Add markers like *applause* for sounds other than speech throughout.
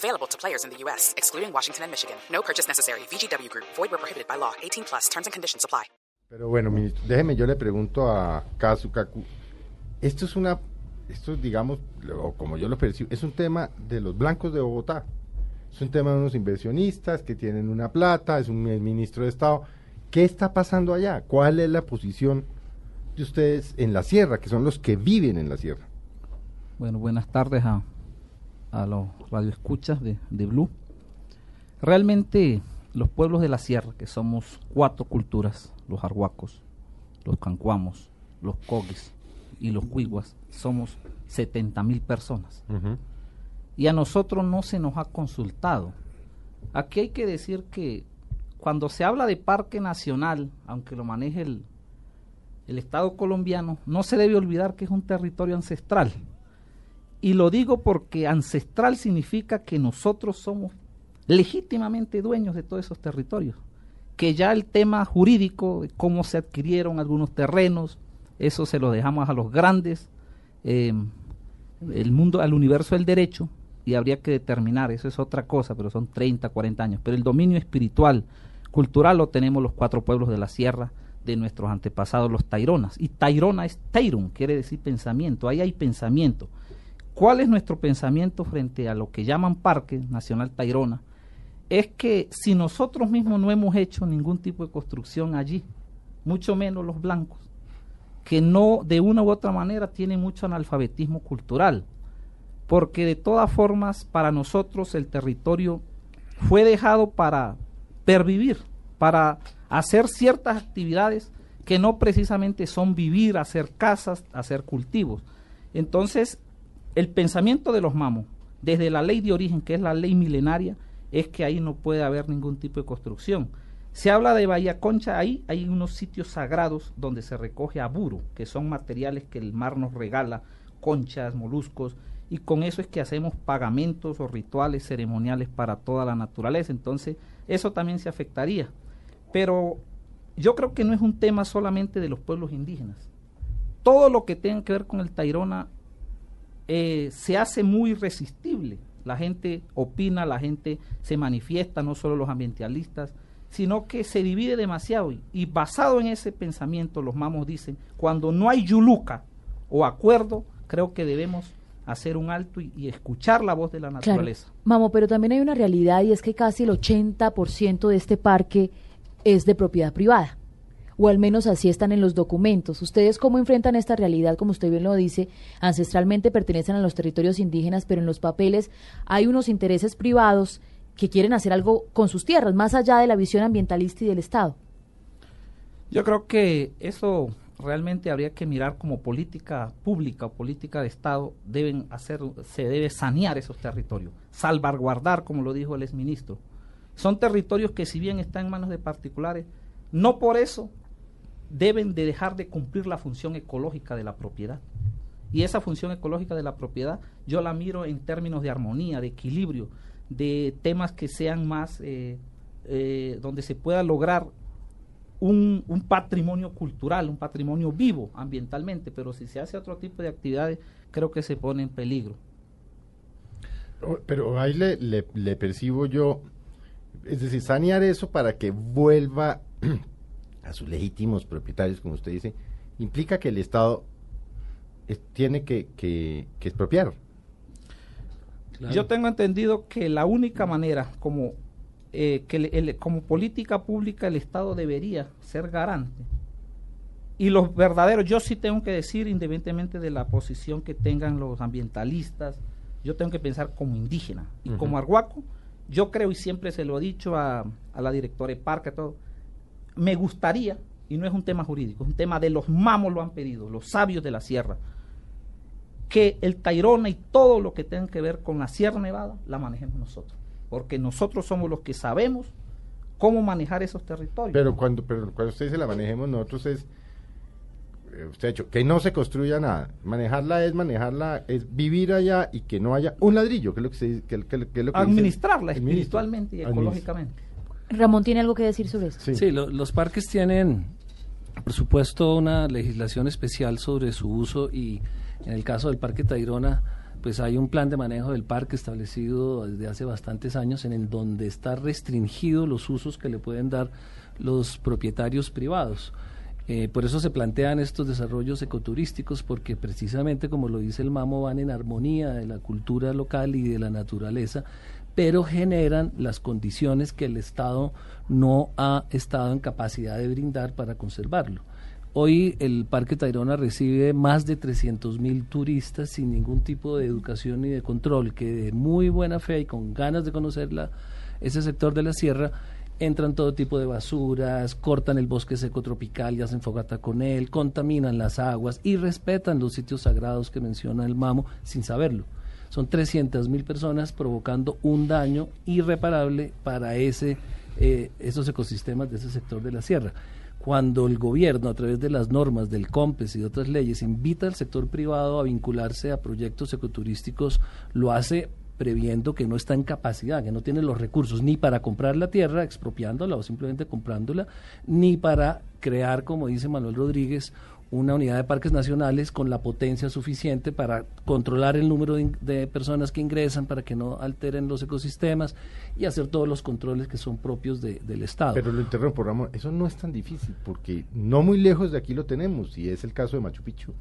Available to players in the U.S., excluding Washington and Michigan. No purchase necessary. VGW Group. Void where prohibited by law. 18 plus. Terms and conditions apply. Pero bueno, ministro, déjeme, yo le pregunto a Kazu Kaku. Esto es una, esto es, digamos, o como yo lo percibo, es un tema de los blancos de Bogotá. Es un tema de unos inversionistas que tienen una plata, es un ministro de Estado. ¿Qué está pasando allá? ¿Cuál es la posición de ustedes en la sierra, que son los que viven en la sierra? Bueno, buenas tardes a, a los radioescuchas de, de Blue. Realmente los pueblos de la sierra, que somos cuatro culturas, los arhuacos, los cancuamos, los cogues y los cuiguas, somos 70 mil personas. Y a nosotros no se nos ha consultado. Aquí hay que decir que cuando se habla de parque nacional, aunque lo maneje el, el Estado colombiano, no se debe olvidar que es un territorio ancestral. Y lo digo porque ancestral significa que nosotros somos legítimamente dueños de todos esos territorios. Que ya el tema jurídico, de cómo se adquirieron algunos terrenos, eso se lo dejamos a los grandes, eh, el mundo, al universo del derecho, y habría que determinar, eso es otra cosa, pero son 30, 40 años. Pero el dominio espiritual, cultural, lo tenemos los cuatro pueblos de la sierra de nuestros antepasados, los Taironas. Y Tairona es Tairun, quiere decir pensamiento, ahí hay pensamiento. ¿Cuál es nuestro pensamiento frente a lo que llaman Parque Nacional Tairona? Es que si nosotros mismos no hemos hecho ningún tipo de construcción allí, mucho menos los blancos, que no de una u otra manera tienen mucho analfabetismo cultural, porque de todas formas para nosotros el territorio fue dejado para pervivir, para hacer ciertas actividades que no precisamente son vivir, hacer casas, hacer cultivos. Entonces, el pensamiento de los mamos, desde la ley de origen, que es la ley milenaria, es que ahí no puede haber ningún tipo de construcción. Se habla de Bahía Concha, ahí hay unos sitios sagrados donde se recoge aburo, que son materiales que el mar nos regala, conchas, moluscos, y con eso es que hacemos pagamentos o rituales ceremoniales para toda la naturaleza. Entonces, eso también se afectaría. Pero yo creo que no es un tema solamente de los pueblos indígenas. Todo lo que tenga que ver con el Tairona eh, se hace muy resistible. La gente opina, la gente se manifiesta, no solo los ambientalistas, sino que se divide demasiado. Y, y basado en ese pensamiento, los mamos dicen, cuando no hay yuluca o acuerdo, creo que debemos hacer un alto y, y escuchar la voz de la naturaleza. Claro. Mamo, pero también hay una realidad y es que casi el 80% de este parque es de propiedad privada o al menos así están en los documentos. ¿Ustedes cómo enfrentan esta realidad? Como usted bien lo dice, ancestralmente pertenecen a los territorios indígenas, pero en los papeles hay unos intereses privados que quieren hacer algo con sus tierras, más allá de la visión ambientalista y del Estado. Yo creo que eso realmente habría que mirar como política pública o política de Estado, deben hacer, se debe sanear esos territorios, salvaguardar, como lo dijo el exministro. Son territorios que si bien están en manos de particulares, no por eso deben de dejar de cumplir la función ecológica de la propiedad. Y esa función ecológica de la propiedad yo la miro en términos de armonía, de equilibrio, de temas que sean más, eh, eh, donde se pueda lograr un, patrimonio cultural, un patrimonio vivo ambientalmente, pero si se hace otro tipo de actividades, creo que se pone en peligro. Pero ahí le, le percibo yo, es decir, sanear eso para que vuelva *clears throat* a sus legítimos propietarios, como usted dice, implica que el Estado es, tiene que, que, que expropiar. Claro. Yo tengo entendido que la única manera como, eh, que el, el, como política pública el Estado debería ser garante. Y los verdaderos, yo sí tengo que decir, independientemente de la posición que tengan los ambientalistas, yo tengo que pensar como indígena. Y uh -huh. como arhuaco, yo creo, y siempre se lo he dicho a, a la directora de parque, todo, me gustaría, y no es un tema jurídico, es un tema de los mamos lo han pedido, los sabios de la sierra, que el Tairona y todo lo que tenga que ver con la Sierra Nevada la manejemos nosotros, porque nosotros somos los que sabemos cómo manejar esos territorios. Pero cuando, pero cuando usted dice la manejemos, nosotros es, eh, usted ha dicho, que no se construya nada. Manejarla es manejarla, es vivir allá y que no haya un ladrillo, que es lo que, se, que, que- que es lo que Administrarla espiritualmente y ecológicamente. Ramón tiene algo que decir sobre esto. Sí. Sí, lo- los parques tienen, por supuesto, una legislación especial sobre su uso y en el caso del Parque Tayrona, pues hay un plan de manejo del parque establecido desde hace bastantes años en el donde está restringido los usos que le pueden dar los propietarios privados. Eh, por eso se plantean estos desarrollos ecoturísticos, porque precisamente, como lo dice el Mamo, van en armonía de la cultura local y de la naturaleza, pero generan las condiciones que el Estado no ha estado en capacidad de brindar para conservarlo. Hoy el Parque Tayrona recibe más de 300 mil turistas sin ningún tipo de educación ni de control, que de muy buena fe y con ganas de conocer la- ese sector de la sierra, entran todo tipo de basuras, cortan el bosque seco tropical y hacen fogata con él, contaminan las aguas y respetan los sitios sagrados que menciona el Mamo sin saberlo. Son 300 mil personas provocando un daño irreparable para ese, eh, esos ecosistemas de ese sector de la sierra. Cuando el gobierno, a través de las normas del COMPES y de otras leyes, invita al sector privado a vincularse a proyectos ecoturísticos, lo hace previendo que no está en capacidad, que no tiene los recursos ni para comprar la tierra, expropiándola o simplemente comprándola, ni para crear, como dice Manuel Rodríguez, una unidad de parques nacionales con la potencia suficiente para controlar el número de, personas que ingresan, para que no alteren los ecosistemas y hacer todos los controles que son propios de- del Estado. Pero lo interrumpo, Ramón, eso no es tan difícil, porque no muy lejos de aquí lo tenemos, y es el caso de Machu Picchu.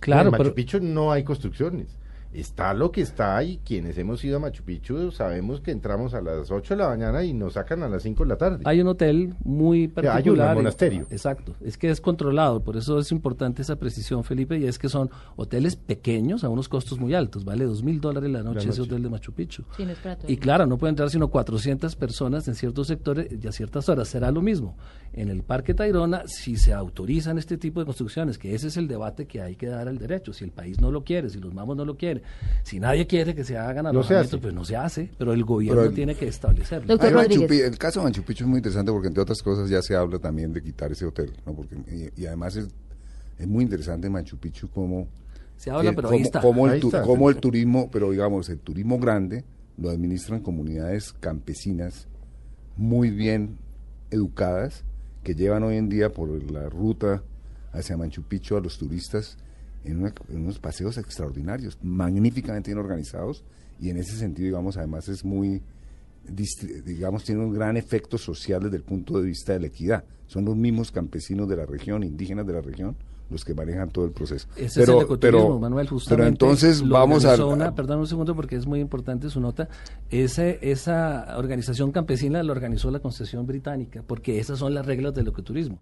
claro, en Machu pero Picchu no hay construcciones. Está lo que está y quienes hemos ido a Machu Picchu sabemos que entramos a las 8 de la mañana y nos sacan a las 5 de la tarde. hay un hotel muy hay particular. el monasterio. Exacto, es que es controlado, por eso es importante esa precisión, Felipe, y es que son hoteles pequeños a unos costos muy altos, vale dos mil dólares la noche, ese hotel de Machu Picchu. Sí, no es para todo Y claro, no pueden entrar sino 400 personas en ciertos sectores y a ciertas horas. Será lo mismo. En el Parque Tayrona, si se autorizan este tipo de construcciones, que ese es el debate que hay que dar al derecho. Si el país no lo quiere, si los mamos no lo quieren, si nadie quiere que se hagan No alojamientos, hace. pues no se hace. Pero el gobierno Pero el- tiene que establecerlo. El caso de Machu Picchu es muy interesante porque entre otras cosas ya se habla también de quitar ese hotel, ¿no? Porque y, y además es, es muy interesante Machu Picchu como Se habla, eh, pero como, ahí está. como el, Ahí tu- está. como el turismo, pero digamos el turismo grande lo administran comunidades campesinas muy bien educadas que llevan hoy en día por la ruta hacia Machu Picchu a los turistas en, una- en unos paseos extraordinarios, magníficamente bien organizados y en ese sentido, digamos, además es muy, digamos, tiene un gran efecto social desde el punto de vista de la equidad. Son los mismos campesinos de la región, indígenas de la región, los que manejan todo el proceso. Ese es el ecoturismo, Manuel, justamente. pero entonces vamos a... una- perdón un segundo porque es muy importante su nota. Ese, esa organización campesina la organizó la concesión británica, porque esas son las reglas del ecoturismo.